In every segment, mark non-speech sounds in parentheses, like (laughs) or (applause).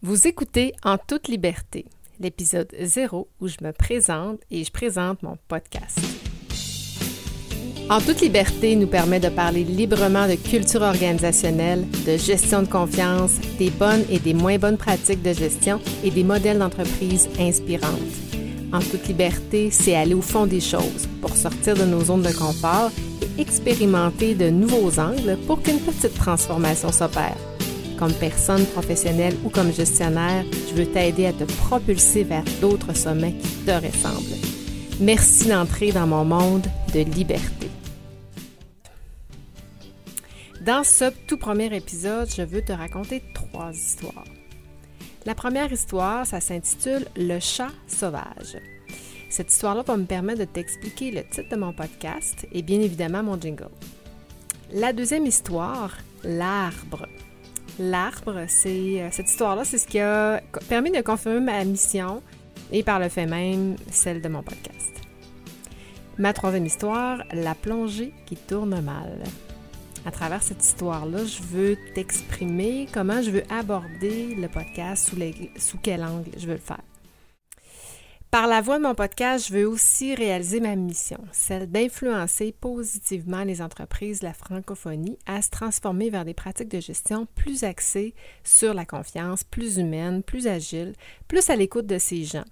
Vous écoutez En toute liberté, l'épisode 0 où je me présente et je présente mon podcast. En toute liberté nous permet de parler librement de culture organisationnelle, de gestion de confiance, des bonnes et des moins bonnes pratiques de gestion et des modèles d'entreprise inspirantes. En toute liberté, c'est aller au fond des choses pour sortir de nos zones de confort et expérimenter de nouveaux angles pour qu'une petite transformation s'opère. Comme personne professionnelle ou comme gestionnaire, je veux t'aider à te propulser vers d'autres sommets qui te ressemblent. Merci d'entrer dans mon monde de liberté. Dans ce tout premier épisode, je veux te raconter trois histoires. La première histoire, ça s'intitule Le chat sauvage. Cette histoire-là va me permettre de t'expliquer le titre de mon podcast et bien évidemment mon jingle. La deuxième histoire, L'arbre. L'arbre, c'est euh, cette histoire-là, c'est ce qui a permis de confirmer ma mission et par le fait même celle de mon podcast. Ma troisième histoire, La plongée qui tourne mal. À travers cette histoire-là, je veux t'exprimer comment je veux aborder le podcast, sous, sous quel angle je veux le faire. Par la voix de mon podcast, je veux aussi réaliser ma mission, celle d'influencer positivement les entreprises la francophonie à se transformer vers des pratiques de gestion plus axées sur la confiance, plus humaine, plus agile, plus à l'écoute de ces gens.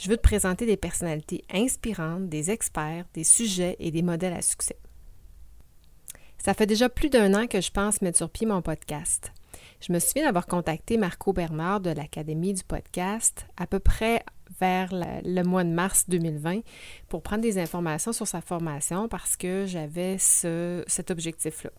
Je veux te présenter des personnalités inspirantes, des experts, des sujets et des modèles à succès. Ça fait déjà plus d'un an que je pense mettre sur pied mon podcast. Je me souviens d'avoir contacté Marco Bernard de l'Académie du podcast à peu près vers le, mois de mars 2020 pour prendre des informations sur sa formation parce que j'avais ce, cet objectif-là.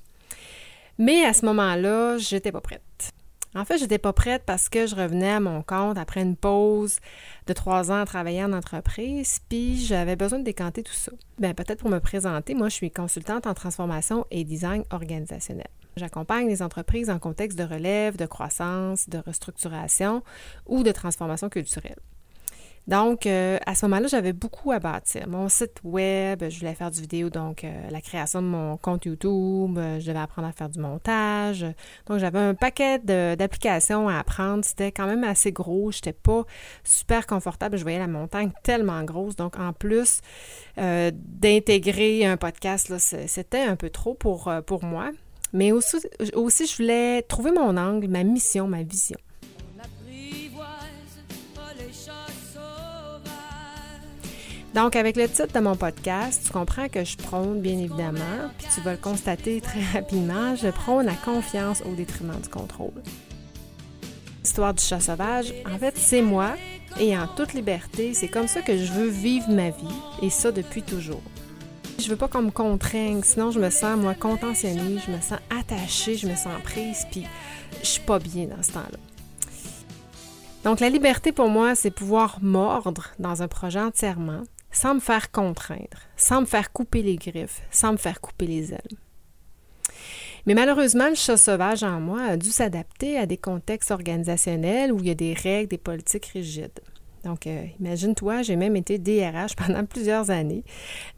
Mais à ce moment-là, j'étais pas prête. En fait, j'étais pas prête parce que je revenais à mon compte après une pause de trois ans à travailler en entreprise, puis j'avais besoin de décanter tout ça. Bien, peut-être pour me présenter, moi, je suis consultante en transformation et design organisationnel. J'accompagne les entreprises en contexte de relève, de croissance, de restructuration ou de transformation culturelle. Donc, euh, à ce moment-là, j'avais beaucoup à bâtir. Mon site web, je voulais faire du vidéo, donc euh, la création de mon compte YouTube, euh, je devais apprendre à faire du montage. Donc, j'avais un paquet d'applications à apprendre. C'était quand même assez gros. Je n'étais pas super confortable. Je voyais la montagne tellement grosse. Donc, en plus d'intégrer un podcast, c'était un peu trop pour, moi. Mais aussi, je voulais trouver mon angle, ma mission, ma vision. Donc, avec le titre de mon podcast, tu comprends que je prône, bien évidemment, puis tu vas le constater très (laughs) rapidement, je prône la confiance au détriment du contrôle. L'histoire du chat sauvage, en fait, c'est moi, et en toute liberté, c'est comme ça que je veux vivre ma vie, et ça depuis toujours. Je veux pas qu'on me contraigne, sinon je me sens, moi, contentionnée, je me sens attachée, je me sens prise, puis je suis pas bien dans ce temps-là. Donc, la liberté pour moi, c'est pouvoir mordre dans un projet entièrement, sans me faire contraindre, sans me faire couper les griffes, sans me faire couper les ailes. Mais malheureusement, le chat sauvage en moi a dû s'adapter à des contextes organisationnels où il y a des règles, des politiques rigides. Donc, euh, imagine-toi, j'ai même été DRH (laughs) pendant plusieurs années.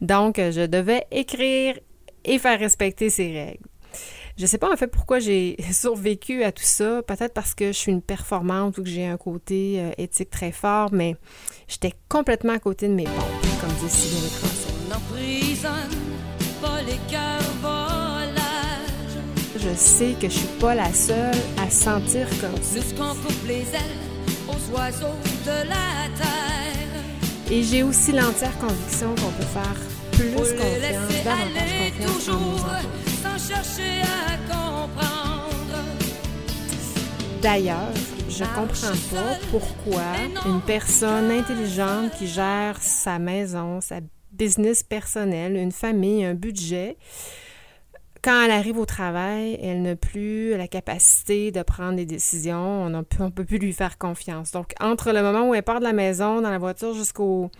Donc, euh, je devais écrire et faire respecter ces règles. Je ne sais pas en fait pourquoi j'ai (laughs) survécu à tout ça. Peut-être parce que je suis une performante ou que j'ai un côté euh, éthique très fort, mais j'étais complètement à côté de mes pompes, comme dit Sylvie Je sais que je suis pas la seule à sentir comme ça. les ailes aux oiseaux de la terre. Et j'ai aussi l'entière conviction qu'on peut faire plus confiance, D'ailleurs, je comprends pas pourquoi une personne intelligente qui gère sa maison, sa business personnel, une famille, un budget, quand elle arrive au travail, elle n'a plus la capacité de prendre des décisions, on ne peut plus lui faire confiance. Donc, entre le moment où elle part de la maison, dans la voiture, jusqu'au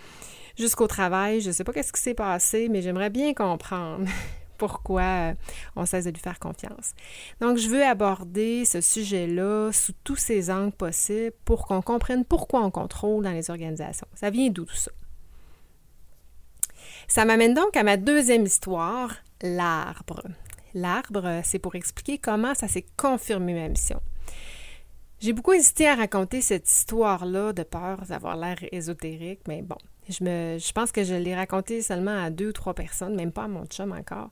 jusqu'au travail, je ne sais pas qu'est-ce qui s'est passé, mais j'aimerais bien comprendre (laughs) pourquoi euh, on cesse de lui faire confiance. Donc, je veux aborder ce sujet-là sous tous ces angles possibles pour qu'on comprenne pourquoi on contrôle dans les organisations. Ça vient d'où tout ça? Ça m'amène donc à ma deuxième histoire, l'arbre. L'arbre, c'est pour expliquer comment ça s'est confirmé ma mission. J'ai beaucoup hésité à raconter cette histoire-là de peur d'avoir l'air ésotérique, mais bon, je, me, je pense que je l'ai raconté seulement à deux ou trois personnes, même pas à mon chum encore.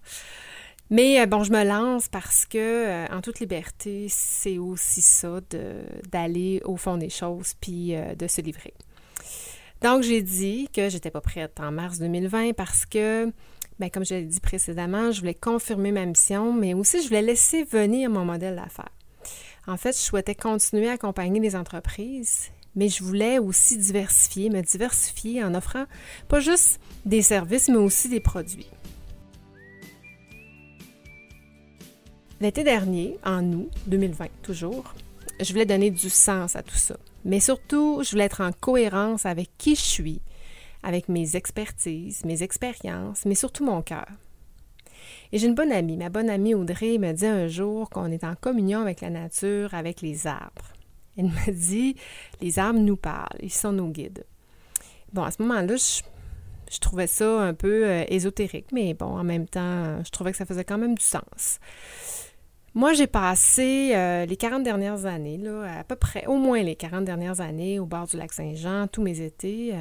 Mais euh, bon, je me lance parce que, euh, en toute liberté, c'est aussi ça d'aller au fond des choses puis euh, de se livrer. Donc, j'ai dit que j'étais pas prête en mars 2020 parce que, ben, comme je l'ai dit précédemment, je voulais confirmer ma mission, mais aussi je voulais laisser venir mon modèle d'affaires. En fait, je souhaitais continuer à accompagner les entreprises, mais je voulais aussi diversifier, me diversifier en offrant pas juste des services, mais aussi des produits. L'été dernier, en août 2020 toujours, je voulais donner du sens à tout ça. Mais surtout, je voulais être en cohérence avec qui je suis, avec mes expertises, mes expériences, mais surtout mon cœur. Et j'ai une bonne amie, ma bonne amie Audrey me dit un jour qu'on est en communion avec la nature, avec les arbres. Elle me dit, les arbres nous parlent, ils sont nos guides. Bon, à ce moment-là, je, trouvais ça un peu euh, ésotérique, mais bon, en même temps, je trouvais que ça faisait quand même du sens. Moi, j'ai passé euh, les 40 dernières années, là, à peu près, au moins les 40 dernières années, au bord du lac Saint-Jean, tous mes étés.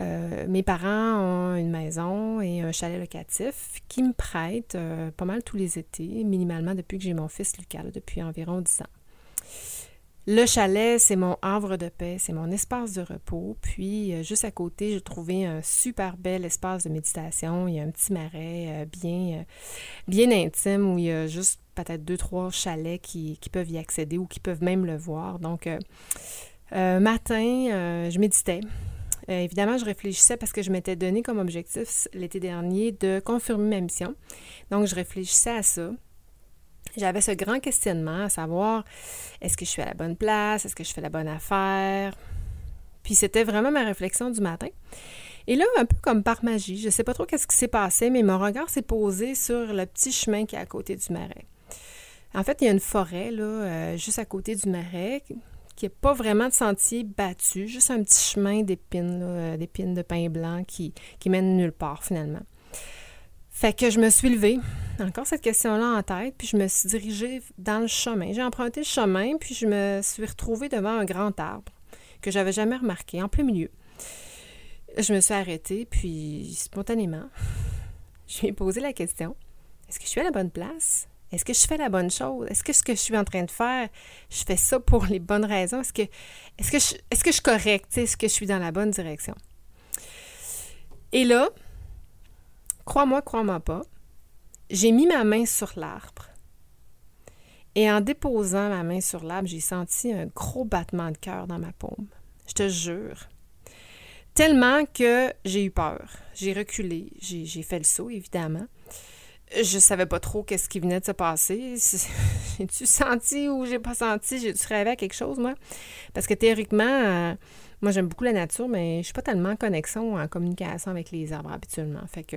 Euh, mes parents ont une maison et un chalet locatif qui me prêtent pas mal tous les étés, minimalement depuis que j'ai mon fils Lucas, depuis environ 10 ans. Le chalet, c'est mon havre de paix, c'est mon espace de repos. Puis, euh, juste à côté, j'ai trouvé un super bel espace de méditation. Il y a un petit marais bien, bien intime où il y a juste peut-être deux, trois chalets qui, qui, peuvent y accéder ou qui peuvent même le voir. Donc, matin, je méditais. Euh, évidemment, je réfléchissais parce que je m'étais donné comme objectif l'été dernier de confirmer ma mission. Donc, je réfléchissais à ça. J'avais ce grand questionnement à savoir est-ce que je suis à la bonne place, est-ce que je fais la bonne affaire? Puis c'était vraiment ma réflexion du matin. Et là, un peu comme par magie, je ne sais pas trop qu'est-ce qui s'est passé, mais mon regard s'est posé sur le petit chemin qui est à côté du marais. En fait, il y a une forêt là, euh, juste à côté du marais qui n'est pas vraiment de sentier battu, juste un petit chemin d'épines, euh, d'épines de pain blanc qui mène nulle part finalement. Fait que je me suis levée, encore cette question-là en tête, puis je me suis dirigée dans le chemin. J'ai emprunté le chemin, puis je me suis retrouvée devant un grand arbre que j'avais jamais remarqué, en plein milieu. Je me suis arrêtée, puis spontanément, (laughs) je lui ai posé la question est-ce que je suis à la bonne place? Est-ce que je fais la bonne chose? Est-ce que ce que je suis en train de faire, je fais ça pour les bonnes raisons? Est-ce que, que, je, est-ce que je suis? Est-ce que je suis dans la bonne direction? Et là, crois-moi, crois-moi pas, j'ai mis ma main sur l'arbre. Et en déposant ma main sur l'arbre, j'ai senti un gros battement de cœur dans ma paume. Je te jure. Tellement que j'ai eu peur. J'ai reculé. J'ai, fait le saut, évidemment je savais pas trop qu'est-ce qui venait de se passer. (laughs) J'ai-tu senti ou j'ai pas senti? J'ai-tu rêvé à quelque chose, moi? Parce que théoriquement, euh, moi, j'aime beaucoup la nature, mais je suis pas tellement en connexion, en communication avec les arbres habituellement. Fait que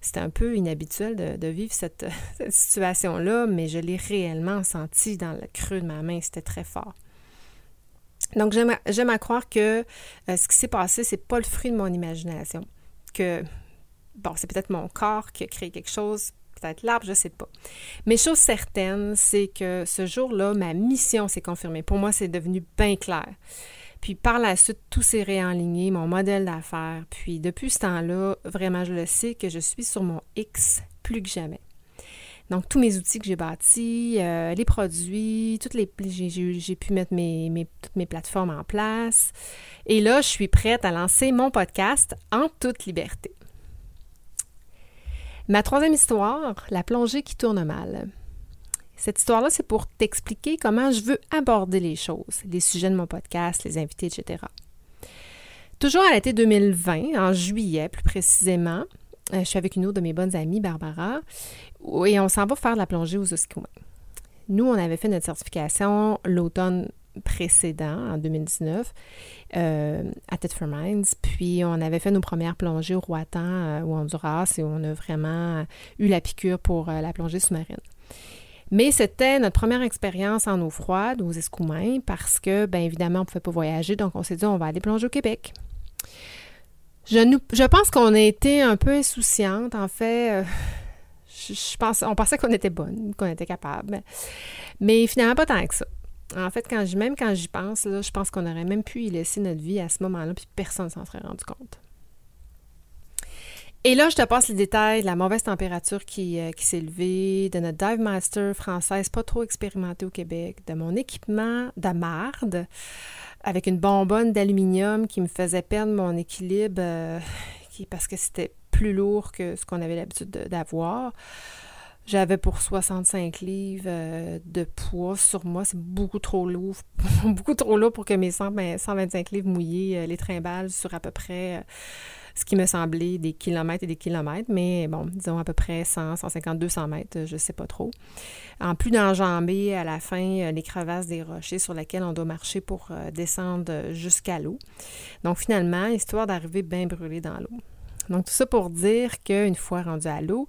c'était un peu inhabituel de, vivre (laughs) cette, situation-là, mais je l'ai réellement senti dans le creux de ma main. C'était très fort. Donc, j'aime à croire que euh, ce qui s'est passé, c'est pas le fruit de mon imagination. Que, bon, c'est peut-être mon corps qui a créé quelque chose peut-être l'arbre, je ne sais pas. Mais chose certaine, c'est que ce jour-là, ma mission s'est confirmée. Pour moi, c'est devenu bien clair. Puis par la suite, tout s'est réaligné, mon modèle d'affaires. Puis depuis ce temps-là, vraiment, je le sais que je suis sur mon X plus que jamais. Donc, tous mes outils que j'ai bâtis, euh, les produits, toutes les, j'ai, pu mettre toutes mes plateformes en place. Et là, je suis prête à lancer mon podcast en toute liberté. Ma troisième histoire, la plongée qui tourne mal. Cette histoire-là, c'est pour t'expliquer comment je veux aborder les choses, les sujets de mon podcast, les invités, etc. Toujours à l'été 2020, en juillet plus précisément, euh, je suis avec une autre de mes bonnes amies, Barbara, et on s'en va faire la plongée aux Esquimaux. Nous, on avait fait notre certification l'automne précédent, en 2019, euh, à Tetford Mines. Puis on avait fait nos premières plongées au Roatan euh, ou Honduras et on a vraiment eu la piqûre pour euh, la plongée sous-marine. Mais c'était notre première expérience en eau froide aux Escoumins parce que, bien évidemment, on ne pouvait pas voyager, donc on s'est dit on va aller plonger au Québec. Je, pense qu'on a été un peu insouciante. En fait, je, pense, on pensait qu'on était bonne, qu'on était capable. Mais finalement, pas tant que ça. En fait, quand même quand j'y pense, je pense qu'on aurait même pu y laisser notre vie à ce moment-là, puis personne ne s'en serait rendu compte. Et là, je te passe les détails de la mauvaise température qui, euh, qui s'est levée, de notre dive master française pas trop expérimentée au Québec, de mon équipement de marde avec une bonbonne d'aluminium qui me faisait perdre mon équilibre euh, qui, parce que c'était plus lourd que ce qu'on avait l'habitude d'avoir. J'avais pour 65 livres euh, de poids sur moi. C'est beaucoup trop lourd. (laughs) beaucoup trop lourd pour que mes 125 ben, livres mouillés, euh, les trimbales sur à peu près ce qui me semblait des kilomètres et des kilomètres, mais bon, disons à peu près 100, 150, 200 mètres, je ne sais pas trop. En plus d'enjamber à la fin euh, les crevasses des rochers sur lesquels on doit marcher pour euh, descendre jusqu'à l'eau. Donc finalement, histoire d'arriver bien brûlé dans l'eau. Donc tout ça pour dire qu'une fois rendu à l'eau,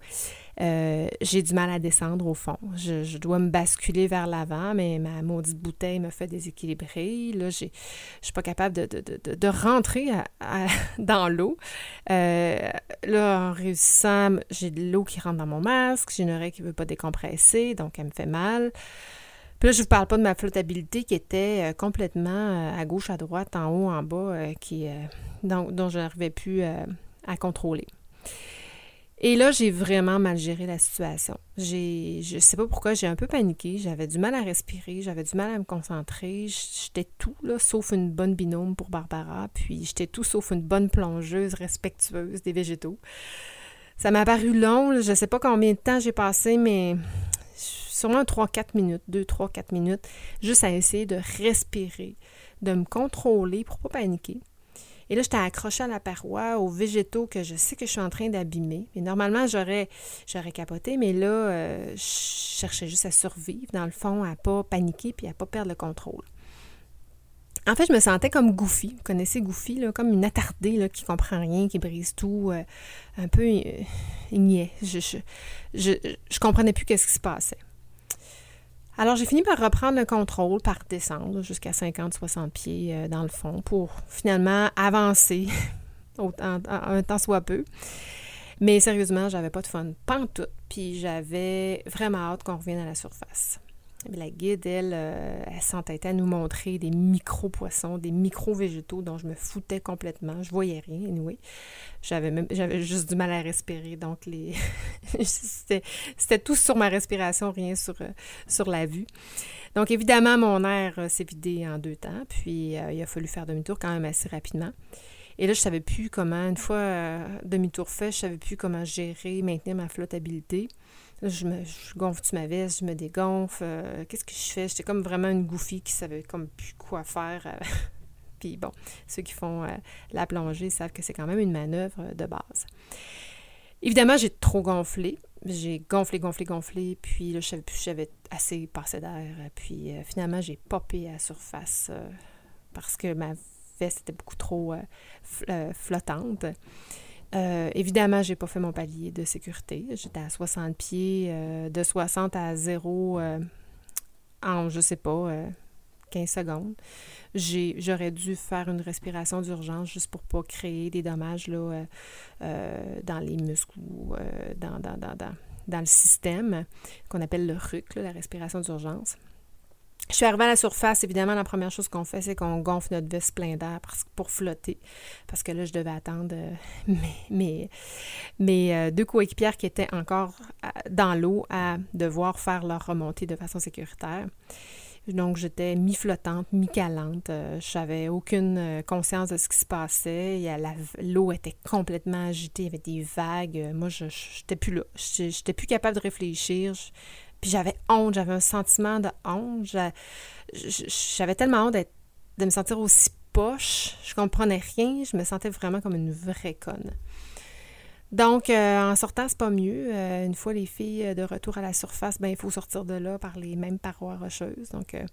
euh, j'ai du mal à descendre au fond. Je, dois me basculer vers l'avant, mais ma maudite bouteille me fait déséquilibrer. Là, je ne suis pas capable de, rentrer (laughs) dans l'eau. Euh, là, en réussissant, j'ai de l'eau qui rentre dans mon masque, j'ai une oreille qui ne veut pas décompresser, donc elle me fait mal. Puis là, je ne vous parle pas de ma flottabilité qui était euh, complètement à gauche, à droite, en haut, en bas, dont je n'arrivais plus à contrôler. Et là, j'ai vraiment mal géré la situation. J'ai, je sais pas pourquoi, j'ai un peu paniqué. J'avais du mal à respirer, j'avais du mal à me concentrer. J'étais tout, là, sauf une bonne binôme pour Barbara. Puis j'étais tout sauf une bonne plongeuse respectueuse des végétaux. Ça m'a paru long. Je sais pas combien de temps j'ai passé, mais sûrement 3-4 minutes, 2-3-4 minutes, juste à essayer de respirer, de me contrôler pour pas paniquer. Et là, j'étais accrochée à la paroi, aux végétaux que je sais que je suis en train d'abîmer. Et normalement, j'aurais, j'aurais capoté, mais là, euh, je cherchais juste à survivre, dans le fond, à pas paniquer puis à pas perdre le contrôle. En fait, je me sentais comme Goofy. Vous connaissez Goofy, comme une attardée là, qui comprend rien, qui brise tout, euh, un peu euh, Je, je, je, je, comprenais plus qu'est-ce qui se passait. Alors, j'ai fini par reprendre le contrôle, par descendre jusqu'à 50-60 pieds euh, dans le fond pour finalement avancer (laughs) un temps soit peu. Mais sérieusement, j'avais pas de fun, pas tout. Puis j'avais vraiment hâte qu'on revienne à la surface. La guide, elle, euh, elle s'entêtait à nous montrer des micro-poissons, des micro-végétaux dont je me foutais complètement. Je voyais rien, anyway. J'avais juste du mal à respirer. Donc, (laughs) c'était tout sur ma respiration, rien sur, euh, la vue. Donc, évidemment, mon air euh, s'est vidé en deux temps. Puis, il a fallu faire demi-tour quand même assez rapidement. Et là, je savais plus comment, une fois demi-tour fait, je savais plus comment gérer, maintenir ma flottabilité je, me, gonfle-tu ma veste, je me dégonfle, euh, qu'est-ce que je fais? J'étais comme vraiment une gouffie qui savait comme plus quoi faire. Euh. (laughs) Puis bon, ceux qui font euh, la plongée savent que c'est quand même une manœuvre de base. Évidemment, j'ai trop gonflé. J'ai gonflé, gonflé, gonflé, puis là, je savais plus j'avais assez passé d'air. Puis finalement, j'ai popé à la surface parce que ma veste était beaucoup trop flottante. Euh, évidemment, j'ai pas fait mon palier de sécurité. J'étais à 60 pieds, euh, de 60 à 0 euh, en, je sais pas, 15 secondes. J'aurais dû faire une respiration d'urgence juste pour pas créer des dommages dans les muscles dans, le système qu'on appelle le RUC, la respiration d'urgence. Je suis arrivée à la surface, évidemment, la première chose qu'on fait, c'est qu'on gonfle notre veste plein d'air pour flotter. Parce que là, je devais attendre euh, (laughs) mes, euh, deux coéquipières qui étaient encore euh, dans l'eau à devoir faire leur remontée de façon sécuritaire. Donc, j'étais mi-flottante, mi-calante. je n'avais aucune conscience de ce qui se passait. L'eau était complètement agitée, il y avait des vagues. Moi, je n'étais plus là. Je n'étais plus capable de réfléchir. Puis j'avais honte, j'avais un sentiment de honte. J'avais tellement honte de me sentir aussi poche. Je comprenais rien. Je me sentais vraiment comme une vraie conne. Donc, euh, en sortant, c'est pas mieux. Euh, une fois les filles de retour à la surface, ben il faut sortir de là par les mêmes parois rocheuses. Donc, euh,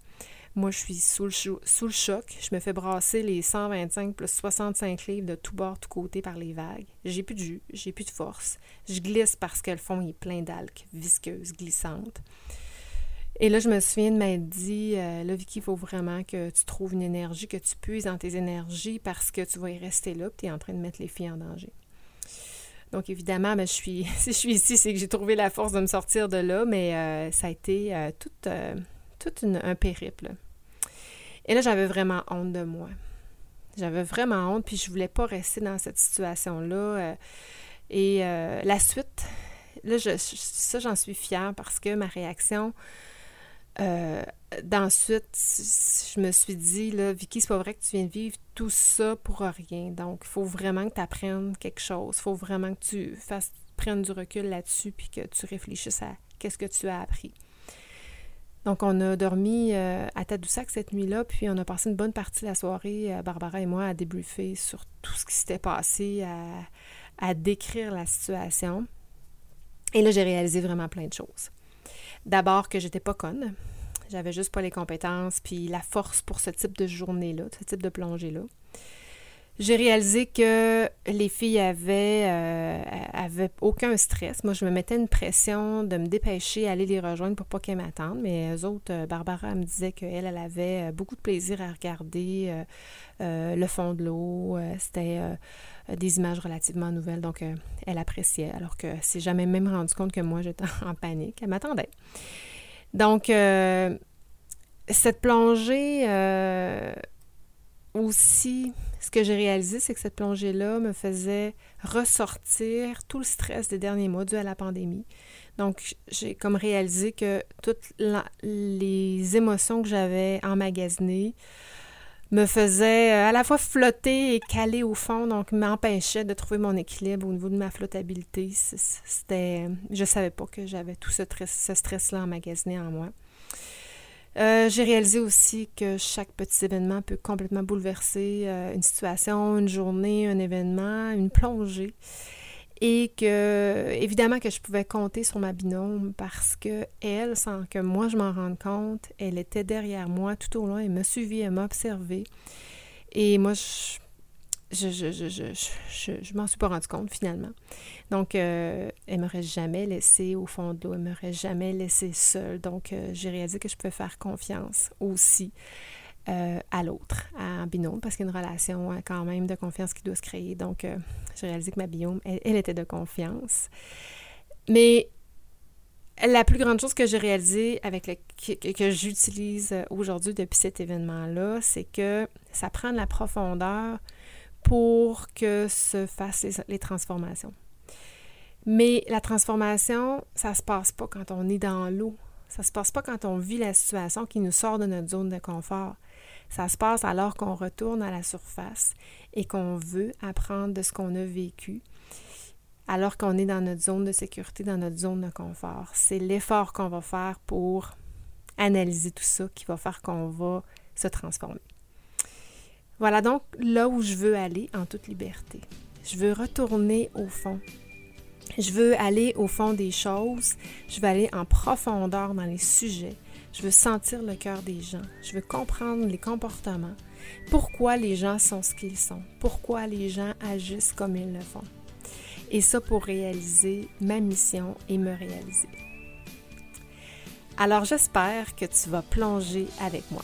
moi, je suis sous le, choc. Je me fais brasser les 125 plus 65 livres de tout bord, tout côté par les vagues. J'ai plus de jus, j'ai plus de force. Je glisse parce que le fond est plein d'alques visqueuses, glissantes. Et là, je me souviens de m'être dit, euh, là, Vicky, il faut vraiment que tu trouves une énergie, que tu puisses dans tes énergies parce que tu vas y rester là, tu es en train de mettre les filles en danger. Donc, évidemment, ben, je suis, (laughs) si je suis ici, c'est que j'ai trouvé la force de me sortir de là, mais euh, ça a été euh, tout, tout un périple. Et là, j'avais vraiment honte de moi. J'avais vraiment honte, puis je voulais pas rester dans cette situation-là. Euh, et euh, la suite, là, je, ça, j'en suis fière parce que ma réaction, euh, d'ensuite, je me suis dit, là, Vicky, c'est pas vrai que tu viens vivre tout ça pour rien. Donc, il faut vraiment que tu apprennes quelque chose. Il faut vraiment que tu fasses, prennes du recul là-dessus, puis que tu réfléchisses à qu'est-ce que tu as appris. Donc, on a dormi euh, à Tadoussac cette nuit-là, puis on a passé une bonne partie de la soirée, euh, Barbara et moi, à débriefer sur tout ce qui s'était passé, à, décrire la situation. Et là, j'ai réalisé vraiment plein de choses. D'abord que j'étais pas conne. J'avais juste pas les compétences puis la force pour ce type de journée-là, ce type de plongée-là j'ai réalisé que les filles avaient, euh, avaient aucun stress. Moi, je me mettais une pression de me dépêcher, aller les rejoindre pour pas qu'elles m'attendent. Mais eux autres, euh, Barbara me disait qu'elle, elle avait euh, beaucoup de plaisir à regarder le fond de l'eau. C'était des images relativement nouvelles, donc elle appréciait. Alors que c'est jamais même rendu compte que moi, (laughs) j'étais en panique. Elle m'attendait. Donc, cette plongée aussi ce que j'ai réalisé, c'est que cette plongée-là me faisait ressortir tout le stress des derniers mois dû à la pandémie. Donc, j'ai comme réalisé que toutes les émotions que j'avais emmagasinées me faisaient euh, à la fois flotter et caler au fond, donc m'empêchaient de trouver mon équilibre au niveau de ma flottabilité. C'était, je savais pas que j'avais tout ce stress-là emmagasiné en moi. Euh, j'ai réalisé aussi que chaque petit événement peut complètement bouleverser euh, une situation, une journée, un événement, une plongée. Et que, évidemment, que je pouvais compter sur ma binôme parce que elle, sans que moi je m'en rende compte, elle était derrière moi tout au long, elle m'a suivi, elle m'a observé. Et moi, je je, je, je, je, je m'en suis pas rendu compte finalement. Donc, euh, elle m'aurait jamais laissé au fond de l'eau, elle m'aurait jamais laissé seule. Donc, euh, j'ai réalisé que je pouvais faire confiance aussi euh, à l'autre, à un binôme, parce qu'il y a une relation hein, quand même de confiance qui doit se créer. Donc, j'ai réalisé que ma binôme, elle, était de confiance. Mais la plus grande chose que j'ai réalisée avec le, que, que j'utilise aujourd'hui depuis cet événement-là, c'est que ça prend de la profondeur pour que se fassent les, transformations. Mais la transformation, ça se passe pas quand on est dans l'eau. Ça se passe pas quand on vit la situation qui nous sort de notre zone de confort. Ça se passe alors qu'on retourne à la surface et qu'on veut apprendre de ce qu'on a vécu, alors qu'on est dans notre zone de sécurité, dans notre zone de confort. C'est l'effort qu'on va faire pour analyser tout ça qui va faire qu'on va se transformer. Voilà donc là où je veux aller en toute liberté. Je veux retourner au fond. Je veux aller au fond des choses. Je veux aller en profondeur dans les sujets. Je veux sentir le cœur des gens. Je veux comprendre les comportements. Pourquoi les gens sont ce qu'ils sont. Pourquoi les gens agissent comme ils le font. Et ça pour réaliser ma mission et me réaliser. Alors j'espère que tu vas plonger avec moi.